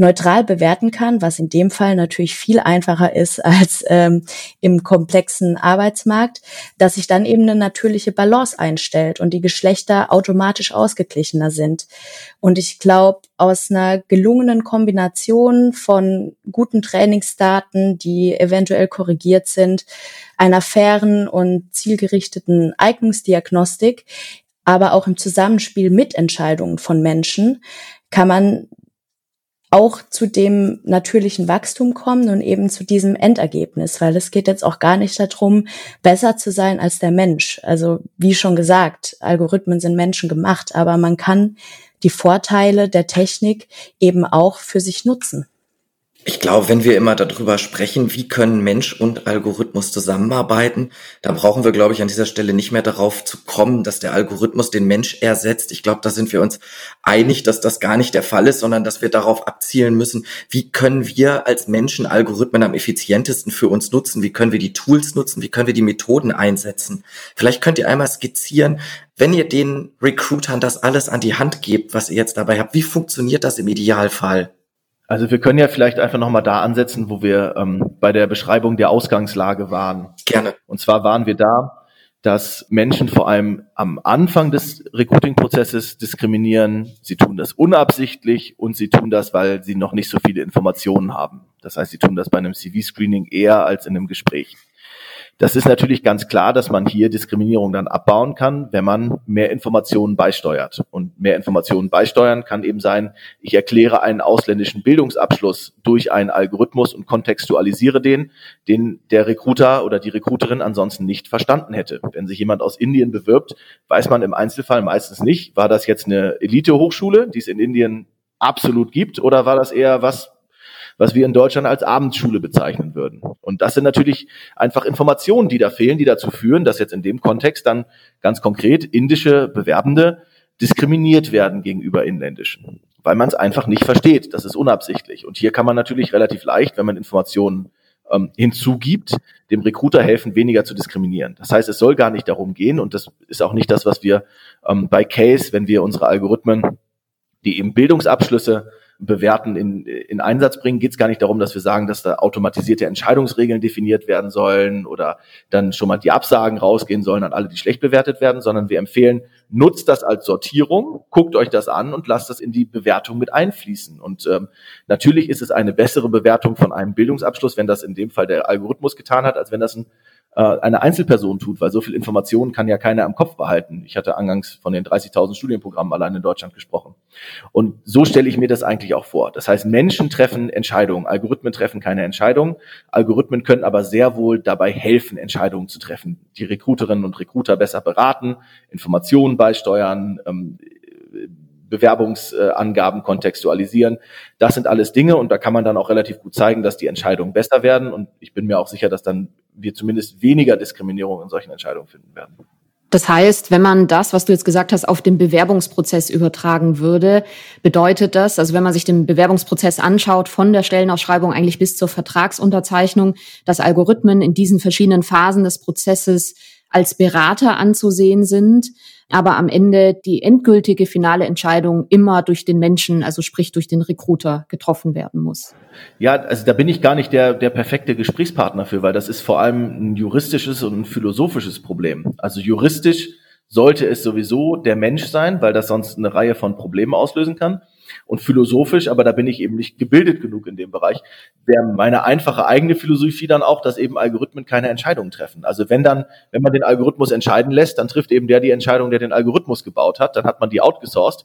neutral bewerten kann, was in dem Fall natürlich viel einfacher ist (laughs) als ähm, im komplexen Arbeitsmarkt, dass sich dann eben eine natürliche Balance einstellt und die Geschlechter automatisch ausgeglichener sind. Und ich glaube, aus einer gelungenen Kombination von guten Trainingsdaten, die eventuell korrigiert sind, einer fairen und zielgerichteten Eignungsdiagnostik, aber auch im Zusammenspiel mit Entscheidungen von Menschen, kann man auch zu dem natürlichen Wachstum kommen und eben zu diesem Endergebnis, weil es geht jetzt auch gar nicht darum, besser zu sein als der Mensch. Also wie schon gesagt, Algorithmen sind Menschen gemacht, aber man kann die Vorteile der Technik eben auch für sich nutzen. Ich glaube, wenn wir immer darüber sprechen, wie können Mensch und Algorithmus zusammenarbeiten, dann brauchen wir, glaube ich, an dieser Stelle nicht mehr darauf zu kommen, dass der Algorithmus den Mensch ersetzt. Ich glaube, da sind wir uns einig, dass das gar nicht der Fall ist, sondern dass wir darauf abzielen müssen, wie können wir als Menschen Algorithmen am effizientesten für uns nutzen? Wie können wir die Tools nutzen? Wie können wir die Methoden einsetzen? Vielleicht könnt ihr einmal skizzieren, wenn ihr den Recruitern das alles an die Hand gebt, was ihr jetzt dabei habt, wie funktioniert das im Idealfall? Also wir können ja vielleicht einfach nochmal da ansetzen, wo wir ähm, bei der Beschreibung der Ausgangslage waren. Gerne. Und zwar waren wir da, dass Menschen vor allem am Anfang des Recruiting-Prozesses diskriminieren. Sie tun das unabsichtlich und sie tun das, weil sie noch nicht so viele Informationen haben. Das heißt, sie tun das bei einem CV-Screening eher als in einem Gespräch. Das ist natürlich ganz klar, dass man hier Diskriminierung dann abbauen kann, wenn man mehr Informationen beisteuert. Und mehr Informationen beisteuern kann eben sein, ich erkläre einen ausländischen Bildungsabschluss durch einen Algorithmus und kontextualisiere den, den der Recruiter oder die Recruiterin ansonsten nicht verstanden hätte. Wenn sich jemand aus Indien bewirbt, weiß man im Einzelfall meistens nicht, war das jetzt eine Elite-Hochschule, die es in Indien absolut gibt, oder war das eher was, was wir in Deutschland als Abendschule bezeichnen würden. Und das sind natürlich einfach Informationen, die da fehlen, die dazu führen, dass jetzt in dem Kontext dann ganz konkret indische Bewerbende diskriminiert werden gegenüber inländischen, weil man es einfach nicht versteht. Das ist unabsichtlich. Und hier kann man natürlich relativ leicht, wenn man Informationen ähm, hinzugibt, dem Recruiter helfen, weniger zu diskriminieren. Das heißt, es soll gar nicht darum gehen, und das ist auch nicht das, was wir ähm, bei Case, wenn wir unsere Algorithmen, die eben Bildungsabschlüsse Bewerten in, in Einsatz bringen, geht es gar nicht darum, dass wir sagen, dass da automatisierte Entscheidungsregeln definiert werden sollen oder dann schon mal die Absagen rausgehen sollen an alle, die schlecht bewertet werden, sondern wir empfehlen, nutzt das als Sortierung, guckt euch das an und lasst das in die Bewertung mit einfließen. Und ähm, natürlich ist es eine bessere Bewertung von einem Bildungsabschluss, wenn das in dem Fall der Algorithmus getan hat, als wenn das ein äh, eine Einzelperson tut, weil so viel Informationen kann ja keiner am Kopf behalten. Ich hatte angangs von den 30.000 Studienprogrammen allein in Deutschland gesprochen. Und so stelle ich mir das eigentlich auch vor. Das heißt, Menschen treffen Entscheidungen, Algorithmen treffen keine Entscheidungen. Algorithmen können aber sehr wohl dabei helfen, Entscheidungen zu treffen. Die Recruiterinnen und Recruiter besser beraten, Informationen beisteuern, ähm, Bewerbungsangaben kontextualisieren. Das sind alles Dinge und da kann man dann auch relativ gut zeigen, dass die Entscheidungen besser werden. Und ich bin mir auch sicher, dass dann wir zumindest weniger Diskriminierung in solchen Entscheidungen finden werden. Das heißt, wenn man das, was du jetzt gesagt hast, auf den Bewerbungsprozess übertragen würde, bedeutet das, also wenn man sich den Bewerbungsprozess anschaut, von der Stellenausschreibung eigentlich bis zur Vertragsunterzeichnung, dass Algorithmen in diesen verschiedenen Phasen des Prozesses als Berater anzusehen sind, aber am Ende die endgültige finale Entscheidung immer durch den Menschen, also sprich durch den Recruiter, getroffen werden muss. Ja, also da bin ich gar nicht der, der perfekte Gesprächspartner für, weil das ist vor allem ein juristisches und ein philosophisches Problem. Also juristisch sollte es sowieso der Mensch sein, weil das sonst eine Reihe von Problemen auslösen kann und philosophisch, aber da bin ich eben nicht gebildet genug in dem Bereich, wäre meine einfache eigene Philosophie dann auch, dass eben Algorithmen keine Entscheidungen treffen. Also wenn dann, wenn man den Algorithmus entscheiden lässt, dann trifft eben der die Entscheidung, der den Algorithmus gebaut hat, dann hat man die outgesourced.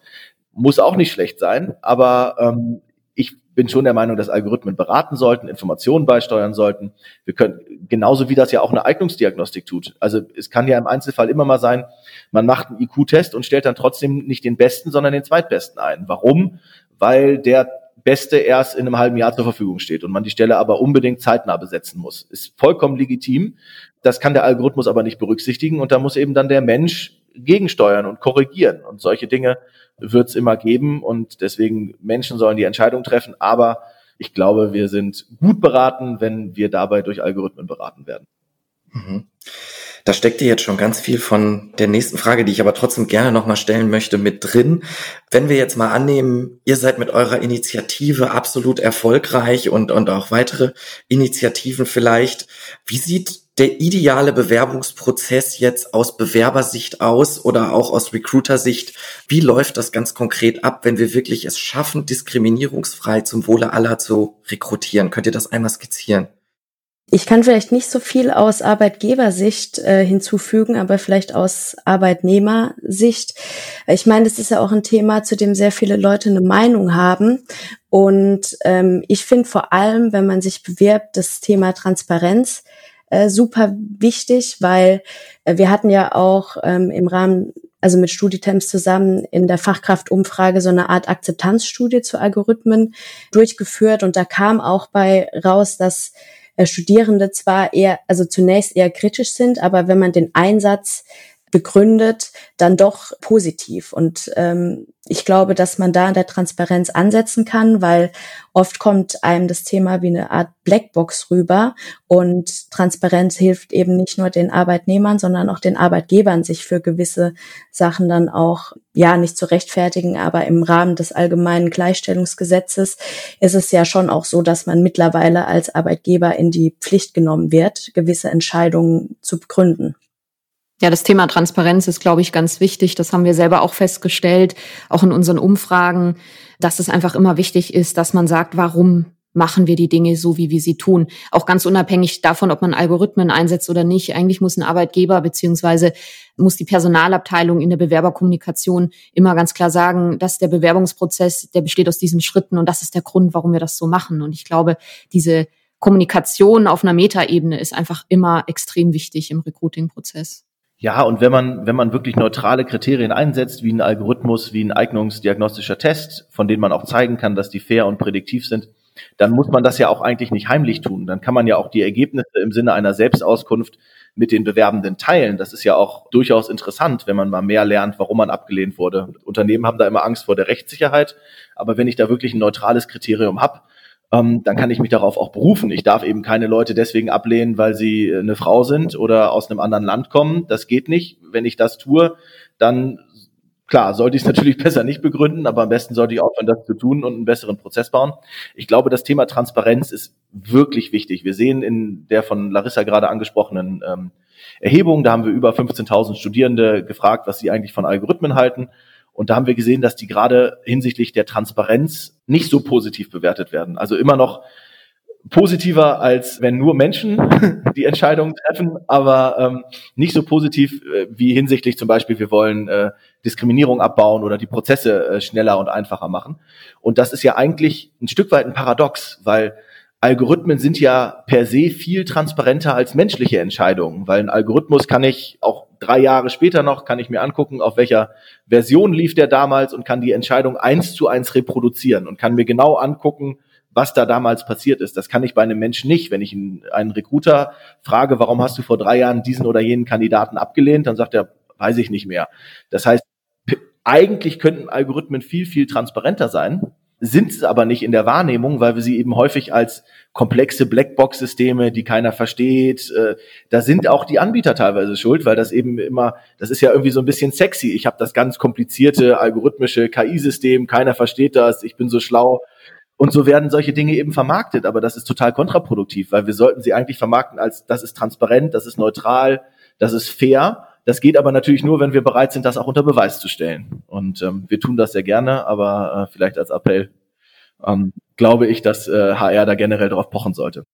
Muss auch nicht schlecht sein, aber ähm, ich bin schon der Meinung, dass Algorithmen beraten sollten, Informationen beisteuern sollten. Wir können, genauso wie das ja auch eine Eignungsdiagnostik tut. Also es kann ja im Einzelfall immer mal sein, man macht einen IQ-Test und stellt dann trotzdem nicht den besten, sondern den zweitbesten ein. Warum? Weil der Beste erst in einem halben Jahr zur Verfügung steht und man die Stelle aber unbedingt zeitnah besetzen muss. Ist vollkommen legitim. Das kann der Algorithmus aber nicht berücksichtigen und da muss eben dann der Mensch gegensteuern und korrigieren. Und solche Dinge wird es immer geben und deswegen Menschen sollen die Entscheidung treffen. Aber ich glaube, wir sind gut beraten, wenn wir dabei durch Algorithmen beraten werden. Mhm. Da steckt dir jetzt schon ganz viel von der nächsten Frage, die ich aber trotzdem gerne nochmal stellen möchte, mit drin. Wenn wir jetzt mal annehmen, ihr seid mit eurer Initiative absolut erfolgreich und, und auch weitere Initiativen vielleicht. Wie sieht der ideale Bewerbungsprozess jetzt aus Bewerbersicht aus oder auch aus Recruiter-Sicht? Wie läuft das ganz konkret ab, wenn wir wirklich es schaffen, diskriminierungsfrei zum Wohle aller zu rekrutieren? Könnt ihr das einmal skizzieren? Ich kann vielleicht nicht so viel aus Arbeitgebersicht äh, hinzufügen, aber vielleicht aus Arbeitnehmersicht. Ich meine, das ist ja auch ein Thema, zu dem sehr viele Leute eine Meinung haben. Und ähm, ich finde vor allem, wenn man sich bewirbt, das Thema Transparenz äh, super wichtig, weil äh, wir hatten ja auch ähm, im Rahmen also mit Studietemps zusammen in der Fachkraftumfrage so eine Art Akzeptanzstudie zu Algorithmen durchgeführt. Und da kam auch bei raus, dass äh, Studierende zwar eher, also zunächst eher kritisch sind, aber wenn man den Einsatz begründet, dann doch positiv. Und ähm, ich glaube, dass man da an der Transparenz ansetzen kann, weil oft kommt einem das Thema wie eine Art Blackbox rüber. Und Transparenz hilft eben nicht nur den Arbeitnehmern, sondern auch den Arbeitgebern, sich für gewisse Sachen dann auch, ja, nicht zu rechtfertigen. Aber im Rahmen des allgemeinen Gleichstellungsgesetzes ist es ja schon auch so, dass man mittlerweile als Arbeitgeber in die Pflicht genommen wird, gewisse Entscheidungen zu begründen. Ja, das Thema Transparenz ist, glaube ich, ganz wichtig. Das haben wir selber auch festgestellt, auch in unseren Umfragen, dass es einfach immer wichtig ist, dass man sagt, warum machen wir die Dinge so, wie wir sie tun. Auch ganz unabhängig davon, ob man Algorithmen einsetzt oder nicht. Eigentlich muss ein Arbeitgeber beziehungsweise muss die Personalabteilung in der Bewerberkommunikation immer ganz klar sagen, dass der Bewerbungsprozess, der besteht aus diesen Schritten und das ist der Grund, warum wir das so machen. Und ich glaube, diese Kommunikation auf einer Metaebene ist einfach immer extrem wichtig im Recruiting-Prozess. Ja, und wenn man, wenn man wirklich neutrale Kriterien einsetzt, wie ein Algorithmus, wie ein eignungsdiagnostischer Test, von denen man auch zeigen kann, dass die fair und prädiktiv sind, dann muss man das ja auch eigentlich nicht heimlich tun. Dann kann man ja auch die Ergebnisse im Sinne einer Selbstauskunft mit den Bewerbenden teilen. Das ist ja auch durchaus interessant, wenn man mal mehr lernt, warum man abgelehnt wurde. Unternehmen haben da immer Angst vor der Rechtssicherheit, aber wenn ich da wirklich ein neutrales Kriterium habe, ähm, dann kann ich mich darauf auch berufen. Ich darf eben keine Leute deswegen ablehnen, weil sie äh, eine Frau sind oder aus einem anderen Land kommen. Das geht nicht. Wenn ich das tue, dann Klar, sollte ich es (laughs) natürlich besser nicht begründen, aber am besten sollte ich aufhören, das zu tun und einen besseren Prozess bauen. Ich glaube, das Thema Transparenz ist wirklich wichtig. Wir sehen in der von Larissa gerade angesprochenen ähm, Erhebung, da haben wir über 15.000 Studierende gefragt, was sie eigentlich von Algorithmen halten. Und da haben wir gesehen, dass die gerade hinsichtlich der Transparenz nicht so positiv bewertet werden. Also immer noch positiver, als wenn nur Menschen (laughs) die Entscheidungen treffen, aber ähm, nicht so positiv äh, wie hinsichtlich zum Beispiel, wir wollen äh, Diskriminierung abbauen oder die Prozesse äh, schneller und einfacher machen. Und das ist ja eigentlich ein Stück weit ein Paradox, weil Algorithmen sind ja per se viel transparenter als menschliche Entscheidungen, weil ein Algorithmus kann ich auch drei Jahre später noch, kann ich mir angucken, auf welcher Version lief der damals und kann die Entscheidung eins zu eins reproduzieren und kann mir genau angucken, was da damals passiert ist. Das kann ich bei einem Menschen nicht. Wenn ich einen Recruiter frage, warum hast du vor drei Jahren diesen oder jenen Kandidaten abgelehnt, dann sagt er, weiß ich nicht mehr. Das heißt, eigentlich könnten Algorithmen viel, viel transparenter sein, sind es aber nicht in der Wahrnehmung, weil wir sie eben häufig als komplexe Blackbox-Systeme, die keiner versteht, äh, da sind auch die Anbieter teilweise schuld, weil das eben immer, das ist ja irgendwie so ein bisschen sexy. Ich habe das ganz komplizierte algorithmische KI-System, keiner versteht das, ich bin so schlau, und so werden solche Dinge eben vermarktet, aber das ist total kontraproduktiv, weil wir sollten sie eigentlich vermarkten als, das ist transparent, das ist neutral, das ist fair. Das geht aber natürlich nur, wenn wir bereit sind, das auch unter Beweis zu stellen. Und ähm, wir tun das sehr gerne, aber äh, vielleicht als Appell ähm, glaube ich, dass äh, HR da generell darauf pochen sollte.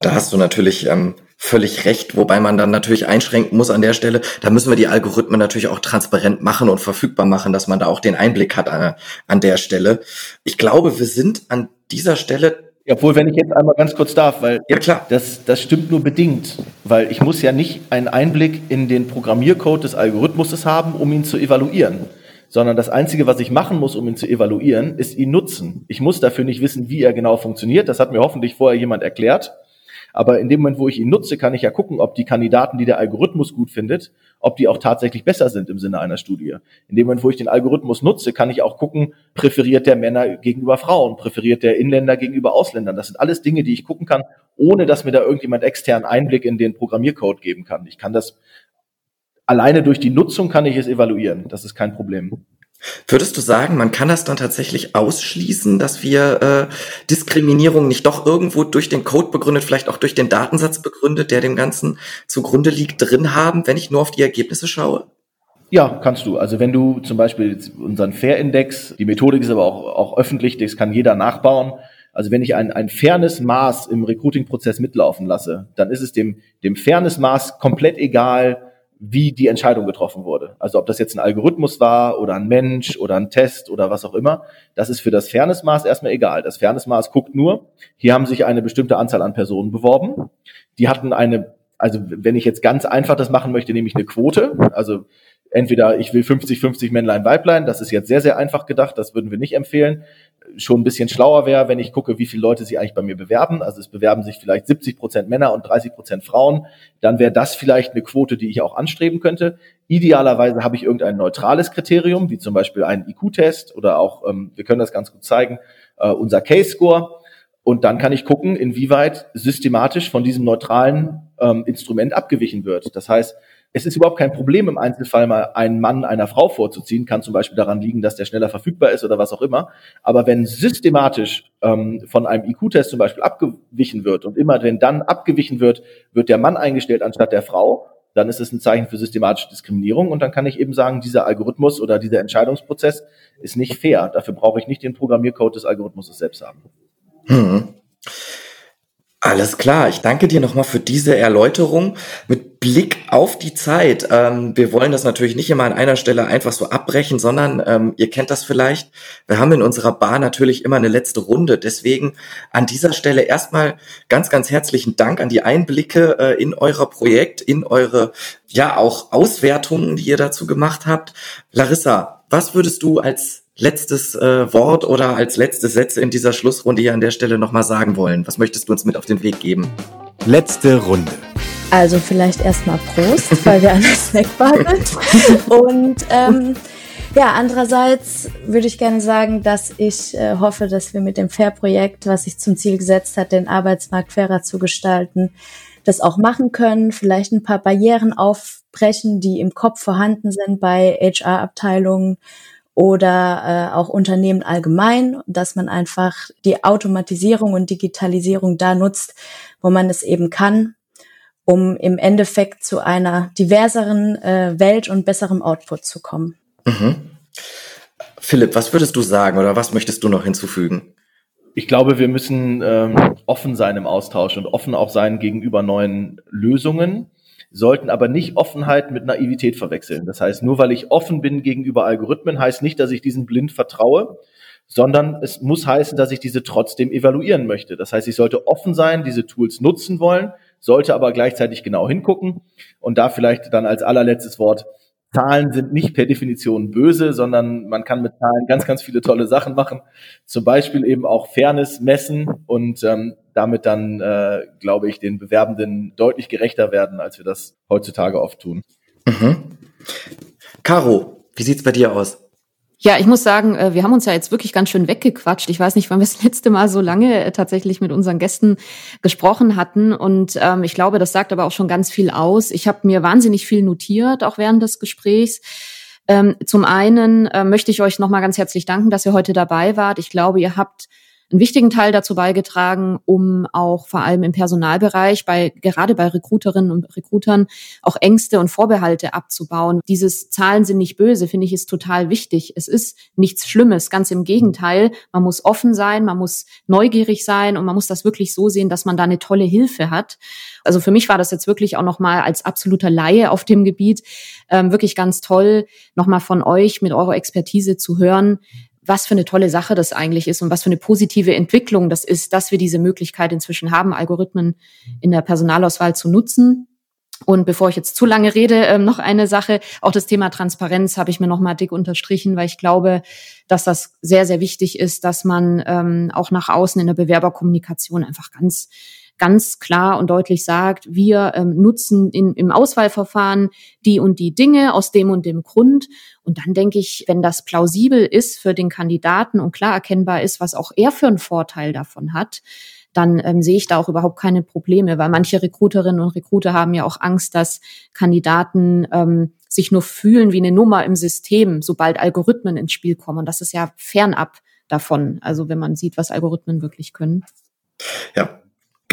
Da hast du natürlich ähm, völlig recht, wobei man dann natürlich einschränken muss an der Stelle. Da müssen wir die Algorithmen natürlich auch transparent machen und verfügbar machen, dass man da auch den Einblick hat äh, an der Stelle. Ich glaube, wir sind an dieser Stelle obwohl, wenn ich jetzt einmal ganz kurz darf, weil ja, klar. Das, das stimmt nur bedingt, weil ich muss ja nicht einen Einblick in den Programmiercode des Algorithmus haben, um ihn zu evaluieren, sondern das Einzige, was ich machen muss, um ihn zu evaluieren, ist ihn nutzen. Ich muss dafür nicht wissen, wie er genau funktioniert. Das hat mir hoffentlich vorher jemand erklärt. Aber in dem Moment, wo ich ihn nutze, kann ich ja gucken, ob die Kandidaten, die der Algorithmus gut findet, ob die auch tatsächlich besser sind im Sinne einer Studie. In dem Moment, wo ich den Algorithmus nutze, kann ich auch gucken, präferiert der Männer gegenüber Frauen, präferiert der Inländer gegenüber Ausländern. Das sind alles Dinge, die ich gucken kann, ohne dass mir da irgendjemand externen Einblick in den Programmiercode geben kann. Ich kann das alleine durch die Nutzung kann ich es evaluieren. Das ist kein Problem. Würdest du sagen, man kann das dann tatsächlich ausschließen, dass wir äh, Diskriminierung nicht doch irgendwo durch den Code begründet, vielleicht auch durch den Datensatz begründet, der dem Ganzen zugrunde liegt, drin haben, wenn ich nur auf die Ergebnisse schaue? Ja, kannst du. Also wenn du zum Beispiel unseren Fair-Index, die Methodik ist aber auch, auch öffentlich, das kann jeder nachbauen. Also wenn ich ein, ein Fairness-Maß im Recruiting-Prozess mitlaufen lasse, dann ist es dem, dem Fairness-Maß komplett egal, wie die Entscheidung getroffen wurde. Also ob das jetzt ein Algorithmus war oder ein Mensch oder ein Test oder was auch immer, das ist für das Fairnessmaß erstmal egal. Das Fairnessmaß guckt nur, hier haben sich eine bestimmte Anzahl an Personen beworben. Die hatten eine, also wenn ich jetzt ganz einfach das machen möchte, nehme ich eine Quote. Also entweder ich will 50, 50 Männlein, Weiblein, das ist jetzt sehr, sehr einfach gedacht, das würden wir nicht empfehlen schon ein bisschen schlauer wäre, wenn ich gucke, wie viele Leute sich eigentlich bei mir bewerben. Also es bewerben sich vielleicht 70 Prozent Männer und 30 Prozent Frauen. Dann wäre das vielleicht eine Quote, die ich auch anstreben könnte. Idealerweise habe ich irgendein neutrales Kriterium, wie zum Beispiel einen IQ-Test oder auch, ähm, wir können das ganz gut zeigen, äh, unser Case-Score. Und dann kann ich gucken, inwieweit systematisch von diesem neutralen ähm, Instrument abgewichen wird. Das heißt, es ist überhaupt kein Problem, im Einzelfall mal einen Mann einer Frau vorzuziehen. Kann zum Beispiel daran liegen, dass der schneller verfügbar ist oder was auch immer. Aber wenn systematisch ähm, von einem IQ-Test zum Beispiel abgewichen wird und immer wenn dann abgewichen wird, wird der Mann eingestellt anstatt der Frau, dann ist es ein Zeichen für systematische Diskriminierung und dann kann ich eben sagen, dieser Algorithmus oder dieser Entscheidungsprozess ist nicht fair. Dafür brauche ich nicht den Programmiercode des Algorithmus selbst haben. Hm. Alles klar, ich danke dir nochmal für diese Erläuterung. Mit Blick auf die Zeit, ähm, wir wollen das natürlich nicht immer an einer Stelle einfach so abbrechen, sondern ähm, ihr kennt das vielleicht, wir haben in unserer Bar natürlich immer eine letzte Runde. Deswegen an dieser Stelle erstmal ganz, ganz herzlichen Dank an die Einblicke äh, in euer Projekt, in eure ja auch Auswertungen, die ihr dazu gemacht habt. Larissa, was würdest du als letztes äh, Wort oder als letzte Sätze in dieser Schlussrunde hier an der Stelle nochmal sagen wollen? Was möchtest du uns mit auf den Weg geben? Letzte Runde. Also vielleicht erstmal Prost, weil wir an der Snackbar sind. Und ähm, Ja, andererseits würde ich gerne sagen, dass ich äh, hoffe, dass wir mit dem Fair-Projekt, was sich zum Ziel gesetzt hat, den Arbeitsmarkt fairer zu gestalten, das auch machen können, vielleicht ein paar Barrieren aufbrechen, die im Kopf vorhanden sind bei HR-Abteilungen oder äh, auch Unternehmen allgemein, dass man einfach die Automatisierung und Digitalisierung da nutzt, wo man es eben kann, um im Endeffekt zu einer diverseren äh, Welt und besserem Output zu kommen. Mhm. Philipp, was würdest du sagen oder was möchtest du noch hinzufügen? Ich glaube, wir müssen ähm, offen sein im Austausch und offen auch sein gegenüber neuen Lösungen, sollten aber nicht Offenheit mit Naivität verwechseln. Das heißt, nur weil ich offen bin gegenüber Algorithmen, heißt nicht, dass ich diesen blind vertraue, sondern es muss heißen, dass ich diese trotzdem evaluieren möchte. Das heißt, ich sollte offen sein, diese Tools nutzen wollen, sollte aber gleichzeitig genau hingucken und da vielleicht dann als allerletztes Wort Zahlen sind nicht per Definition böse, sondern man kann mit Zahlen ganz, ganz viele tolle Sachen machen. Zum Beispiel eben auch Fairness messen und ähm, damit dann, äh, glaube ich, den Bewerbenden deutlich gerechter werden, als wir das heutzutage oft tun. Mhm. Caro, wie sieht's bei dir aus? Ja, ich muss sagen, äh, wir haben uns ja jetzt wirklich ganz schön weggequatscht. Ich weiß nicht, wann wir das (laughs) letzte Mal so lange äh, tatsächlich mit unseren Gästen gesprochen hatten. Und ähm, ich glaube, das sagt aber auch schon ganz viel aus. Ich habe mir wahnsinnig viel notiert, auch während des Gesprächs. Ähm, zum einen äh, möchte ich euch nochmal ganz herzlich danken, dass ihr heute dabei wart. Ich glaube, ihr habt einen wichtigen Teil dazu beigetragen, um auch vor allem im Personalbereich, bei, gerade bei Recruiterinnen und Recruitern, auch Ängste und Vorbehalte abzubauen. Dieses Zahlen sind nicht böse, finde ich, ist total wichtig. Es ist nichts Schlimmes, ganz im Gegenteil. Man muss offen sein, man muss neugierig sein und man muss das wirklich so sehen, dass man da eine tolle Hilfe hat. Also für mich war das jetzt wirklich auch nochmal als absoluter Laie auf dem Gebiet ähm, wirklich ganz toll, nochmal von euch mit eurer Expertise zu hören, was für eine tolle Sache das eigentlich ist und was für eine positive Entwicklung das ist, dass wir diese Möglichkeit inzwischen haben, Algorithmen in der Personalauswahl zu nutzen. Und bevor ich jetzt zu lange rede, ähm, noch eine Sache. Auch das Thema Transparenz habe ich mir nochmal dick unterstrichen, weil ich glaube, dass das sehr, sehr wichtig ist, dass man ähm, auch nach außen in der Bewerberkommunikation einfach ganz ganz klar und deutlich sagt, wir ähm, nutzen in, im Auswahlverfahren die und die Dinge aus dem und dem Grund. Und dann denke ich, wenn das plausibel ist für den Kandidaten und klar erkennbar ist, was auch er für einen Vorteil davon hat, dann ähm, sehe ich da auch überhaupt keine Probleme, weil manche Recruiterinnen und Recruiter haben ja auch Angst, dass Kandidaten ähm, sich nur fühlen wie eine Nummer im System, sobald Algorithmen ins Spiel kommen. Und das ist ja fernab davon, also wenn man sieht, was Algorithmen wirklich können. Ja,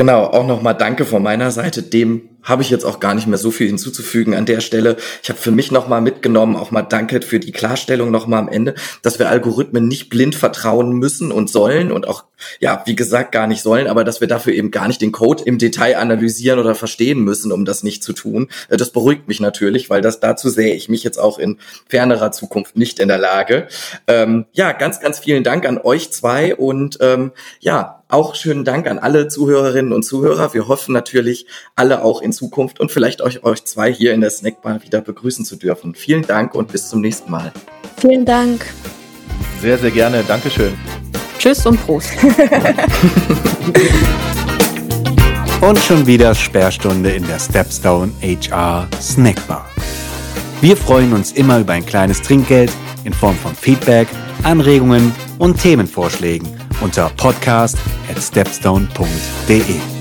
Genau, auch nochmal Danke von meiner Seite. Dem habe ich jetzt auch gar nicht mehr so viel hinzuzufügen an der Stelle. Ich habe für mich nochmal mitgenommen, auch mal Danke für die Klarstellung nochmal am Ende, dass wir Algorithmen nicht blind vertrauen müssen und sollen und auch, ja, wie gesagt, gar nicht sollen, aber dass wir dafür eben gar nicht den Code im Detail analysieren oder verstehen müssen, um das nicht zu tun. Äh, das beruhigt mich natürlich, weil das dazu sehe ich mich jetzt auch in fernerer Zukunft nicht in der Lage. Ähm, ja, ganz, ganz vielen Dank an euch zwei und ähm, ja, auch schönen Dank an alle Zuhörerinnen und Zuhörer. Wir hoffen natürlich, alle auch in Zukunft und vielleicht euch, euch zwei hier in der Snackbar wieder begrüßen zu dürfen. Vielen Dank und bis zum nächsten Mal. Vielen Dank. Sehr, sehr gerne. Dankeschön. Tschüss und Prost. (laughs) und schon wieder Sperrstunde in der Stepstone HR Snackbar. Wir freuen uns immer über ein kleines Trinkgeld in Form von Feedback, Anregungen und Themenvorschlägen unter podcast at stepstone.de.